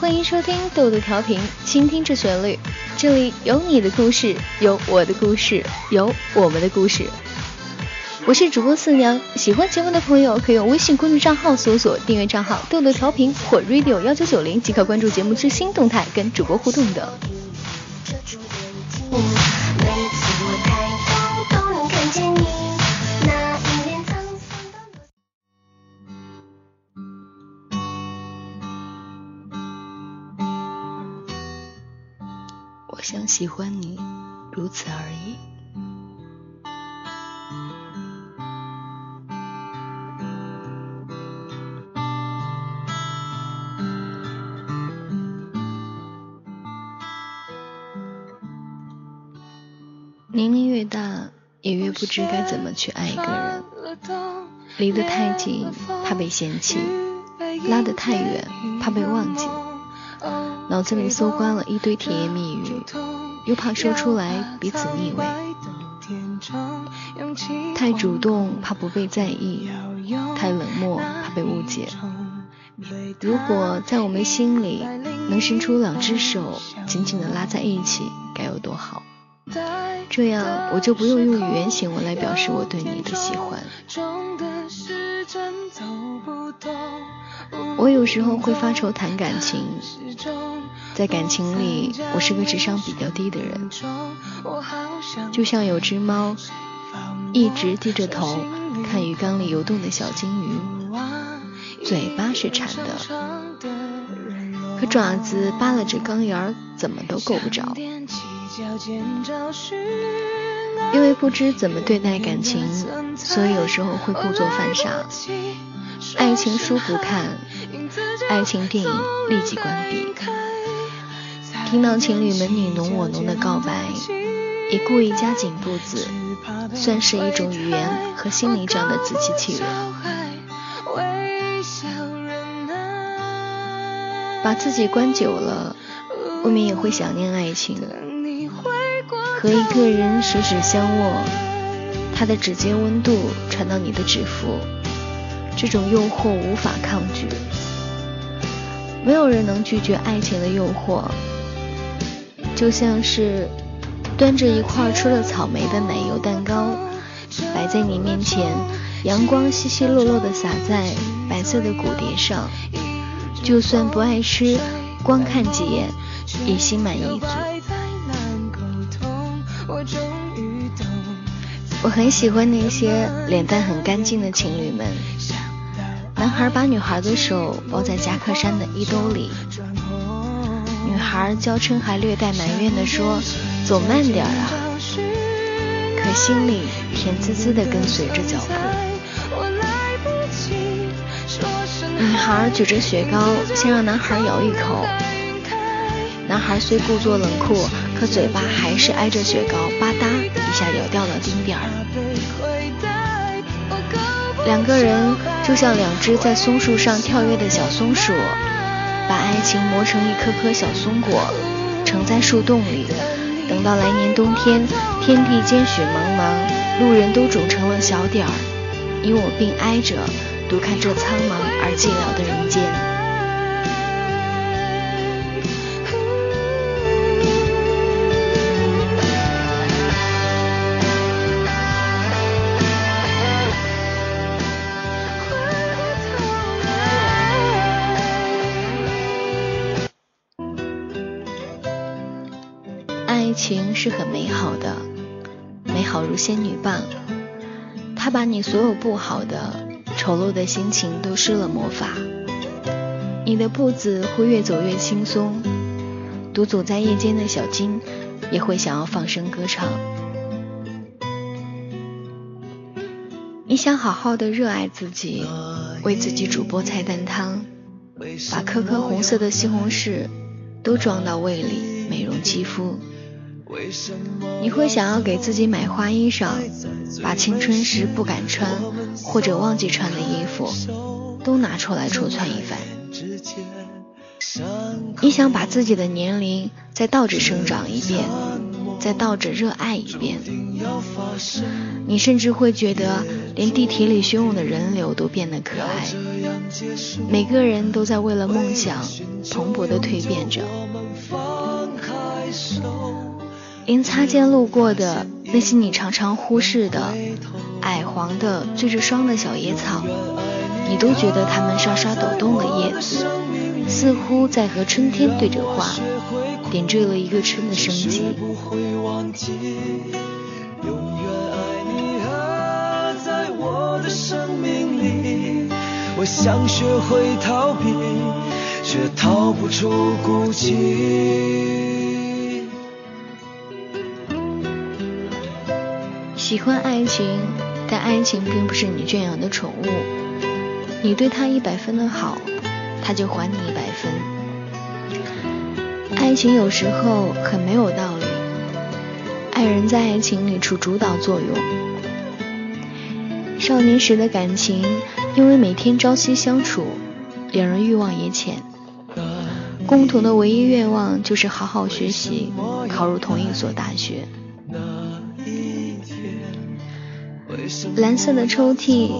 欢迎收听豆豆调频，倾听这旋律，这里有你的故事，有我的故事，有我们的故事。我是主播四娘，喜欢节目的朋友可以用微信公众账号搜索订阅账号豆豆调频或 radio 幺九九零即可关注节目最新动态，跟主播互动的。想喜欢你，如此而已。年龄越大，也越不知该怎么去爱一个人。离得太近，怕被嫌弃；拉得太远，怕被忘记。脑子里搜刮了一堆甜言蜜语，又怕说出来彼此腻味。太主动，怕不被在意；太冷漠，怕被误解。如果在我们心里能伸出两只手，紧紧的拉在一起，该有多好！这样我就不用用语言行为来表示我对你的喜欢。我有时候会发愁谈感情，在感情里我是个智商比较低的人，就像有只猫一直低着头看鱼缸里游动的小金鱼，嘴巴是馋的，可爪子扒拉着缸沿怎么都够不着。因为不知怎么对待感情，所以有时候会故作犯傻。爱情书不看，爱情电影立即关闭。听到情侣们你侬我侬的告白，也故意加紧步子，算是一种语言和心理上的自欺欺人。把自己关久了，未免也会想念爱情。和一个人十指相握，他的指尖温度传到你的指腹，这种诱惑无法抗拒。没有人能拒绝爱情的诱惑，就像是端着一块吃了草莓的奶油蛋糕摆在你面前，阳光稀稀落落的洒在白色的骨碟上，就算不爱吃，光看几眼也心满意足。我很喜欢那些脸蛋很干净的情侣们，男孩把女孩的手包在夹克衫的衣兜里，女孩娇嗔还略带埋怨地说：“走慢点啊！”可心里甜滋滋地跟随着脚步。女孩举着雪糕，先让男孩咬一口，男孩虽故作冷酷。可嘴巴还是挨着雪糕，吧嗒一丁点儿。两个人就像两只在松树上跳跃的小松鼠，把爱情磨成一颗颗小松果，盛在树洞里。等到来年冬天，天地间雪茫茫，路人都肿成了小点儿，你我并挨着，独看这苍茫而寂寥的人间。是很美好的，美好如仙女棒，它把你所有不好的、丑陋的心情都施了魔法，你的步子会越走越轻松，独走在夜间的小金也会想要放声歌唱。你想好好的热爱自己，为自己煮菠菜蛋汤，把颗颗红色的西红柿都装到胃里，美容肌肤。你会想要给自己买花衣裳，把青春时不敢穿或者忘记穿的衣服都拿出来戳穿一番。你想把自己的年龄再倒着生长一遍，再倒着热爱一遍。你甚至会觉得，连地铁里汹涌的人流都变得可爱。每个人都在为了梦想蓬勃地蜕变着。连擦肩路过的那些你常常忽视的矮黄的缀着霜的小野草，你都觉得它们沙沙抖动的叶子，似乎在和春天对着话，点缀了一个春的生机。我想学会逃避，却逃不出孤寂。喜欢爱情，但爱情并不是你圈养的宠物。你对他一百分的好，他就还你一百分。爱情有时候很没有道理，爱人在爱情里起主导作用。少年时的感情。因为每天朝夕相处，两人欲望也浅，共同的唯一愿望就是好好学习，考入同一所大学。蓝色的抽屉，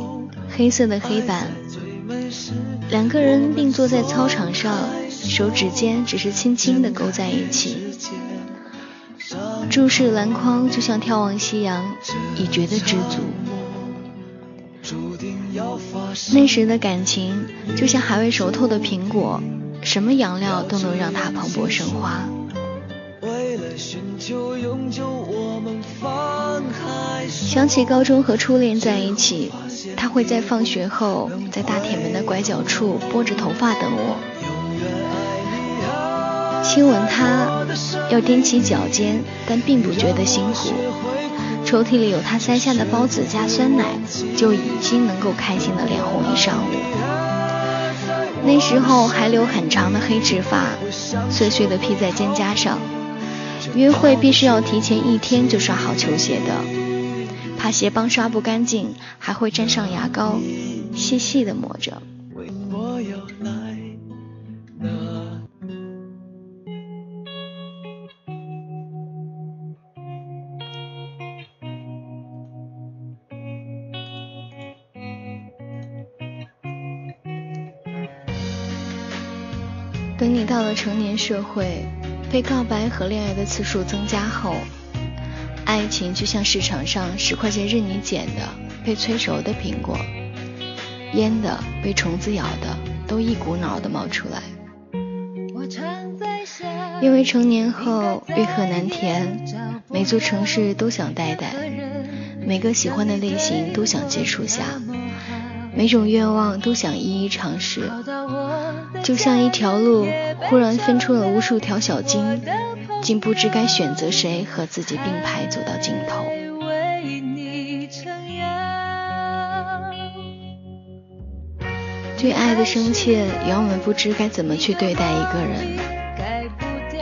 黑色的黑板，两个人并坐在操场上，手指间只是轻轻的勾在一起，注视篮筐就像眺望夕阳，已觉得知足。那时的感情就像还未熟透的苹果，什么养料都能让它蓬勃生花。想起高中和初恋在一起，他会在放学后在大铁门的拐角处拨着头发等我，亲吻他要踮起脚尖，但并不觉得辛苦。抽屉里有他塞下的包子加酸奶，就已经能够开心的脸红一上午。那时候还留很长的黑直发，碎碎的披在肩胛上。约会必须要提前一天就刷好球鞋的，怕鞋帮刷不干净，还会沾上牙膏，细细的抹着。等你到了成年社会，被告白和恋爱的次数增加后，爱情就像市场上十块钱任你捡的被催熟的苹果，腌的、被虫子咬的，都一股脑的冒出来。因为成年后欲壑难填，每座城市都想待待，每个喜欢的类型都想接触下，每种愿望都想一一尝试。就像一条路忽然分出了无数条小径，竟不知该选择谁和自己并排走到尽头。对爱的深切，让我们不知该怎么去对待一个人。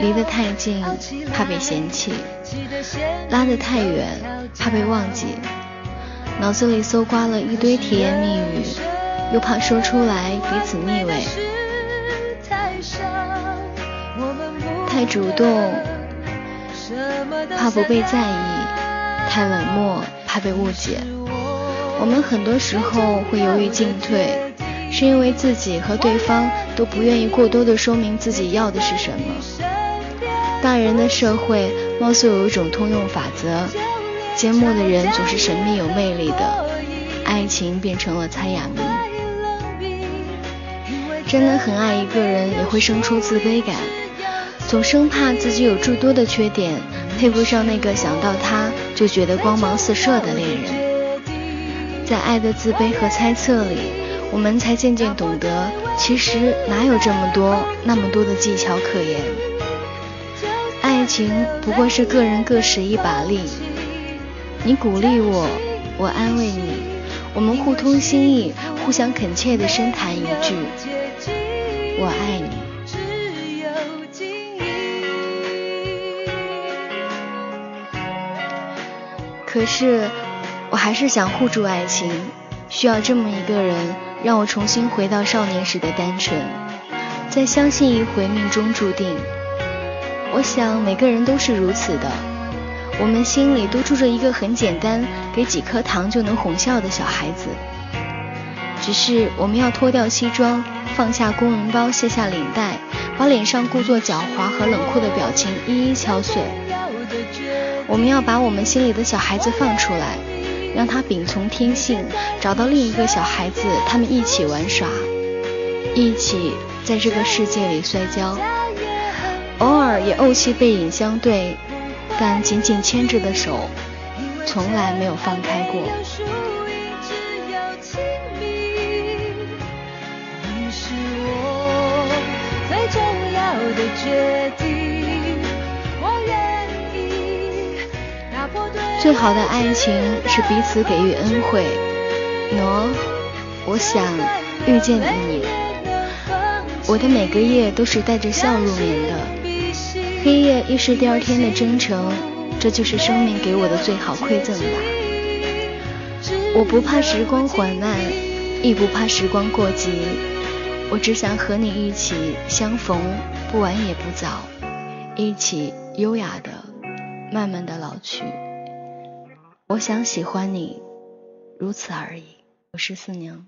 离得太近，怕被嫌弃；拉得太远，怕被忘记。脑子里搜刮了一堆甜言蜜语，又怕说出来彼此腻味。太主动，怕不被在意；太冷漠，怕被误解。我们很多时候会犹豫进退，是因为自己和对方都不愿意过多的说明自己要的是什么。大人的社会貌似有一种通用法则：缄默的人总是神秘有魅力的，爱情变成了猜哑谜。真的很爱一个人，也会生出自卑感。总生怕自己有诸多的缺点，配不上那个想到他就觉得光芒四射的恋人。在爱的自卑和猜测里，我们才渐渐懂得，其实哪有这么多那么多的技巧可言。爱情不过是个人各使一把力，你鼓励我，我安慰你，我们互通心意，互相恳切地深谈一句：我爱你。可是，我还是想护住爱情，需要这么一个人，让我重新回到少年时的单纯，再相信一回命中注定。我想每个人都是如此的，我们心里都住着一个很简单，给几颗糖就能哄笑的小孩子。只是我们要脱掉西装，放下公文包，卸下领带，把脸上故作狡猾和冷酷的表情一一敲碎。我们要把我们心里的小孩子放出来，让他秉从天性，找到另一个小孩子，他们一起玩耍，一起在这个世界里摔跤，偶尔也怄气背影相对，但紧紧牵着的手，从来没有放开过。决定最好的爱情是彼此给予恩惠。喏，我想遇见你，我的每个夜都是带着笑入眠的。黑夜亦是第二天的征程，这就是生命给我的最好馈赠吧。我不怕时光缓慢，亦不怕时光过急。我只想和你一起相逢，不晚也不早，一起优雅的、慢慢的老去。我想喜欢你，如此而已。我是四娘。